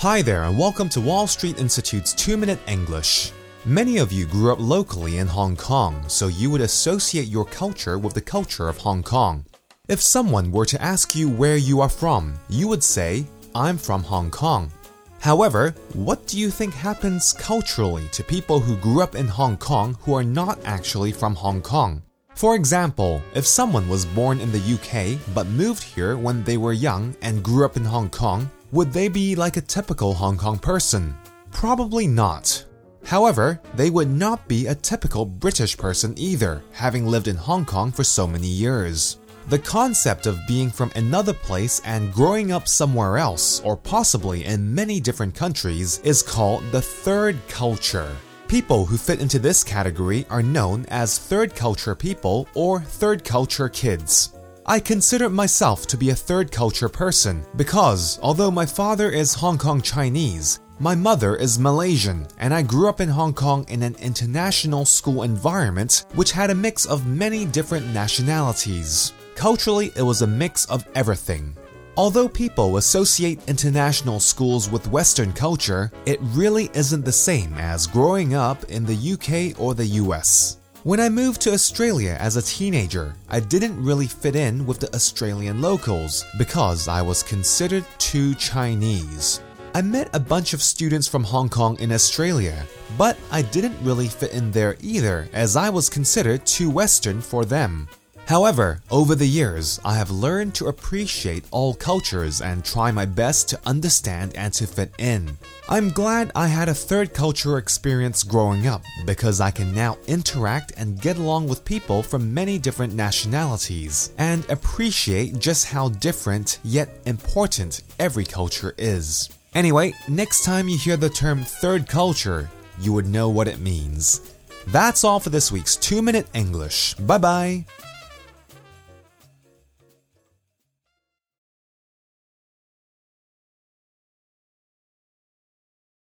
Hi there, and welcome to Wall Street Institute's 2 Minute English. Many of you grew up locally in Hong Kong, so you would associate your culture with the culture of Hong Kong. If someone were to ask you where you are from, you would say, I'm from Hong Kong. However, what do you think happens culturally to people who grew up in Hong Kong who are not actually from Hong Kong? For example, if someone was born in the UK but moved here when they were young and grew up in Hong Kong, would they be like a typical Hong Kong person? Probably not. However, they would not be a typical British person either, having lived in Hong Kong for so many years. The concept of being from another place and growing up somewhere else, or possibly in many different countries, is called the third culture. People who fit into this category are known as third culture people or third culture kids. I consider myself to be a third culture person because, although my father is Hong Kong Chinese, my mother is Malaysian, and I grew up in Hong Kong in an international school environment which had a mix of many different nationalities. Culturally, it was a mix of everything. Although people associate international schools with Western culture, it really isn't the same as growing up in the UK or the US. When I moved to Australia as a teenager, I didn't really fit in with the Australian locals because I was considered too Chinese. I met a bunch of students from Hong Kong in Australia, but I didn't really fit in there either as I was considered too Western for them. However, over the years, I have learned to appreciate all cultures and try my best to understand and to fit in. I'm glad I had a third culture experience growing up because I can now interact and get along with people from many different nationalities and appreciate just how different yet important every culture is. Anyway, next time you hear the term third culture, you would know what it means. That's all for this week's 2 Minute English. Bye bye.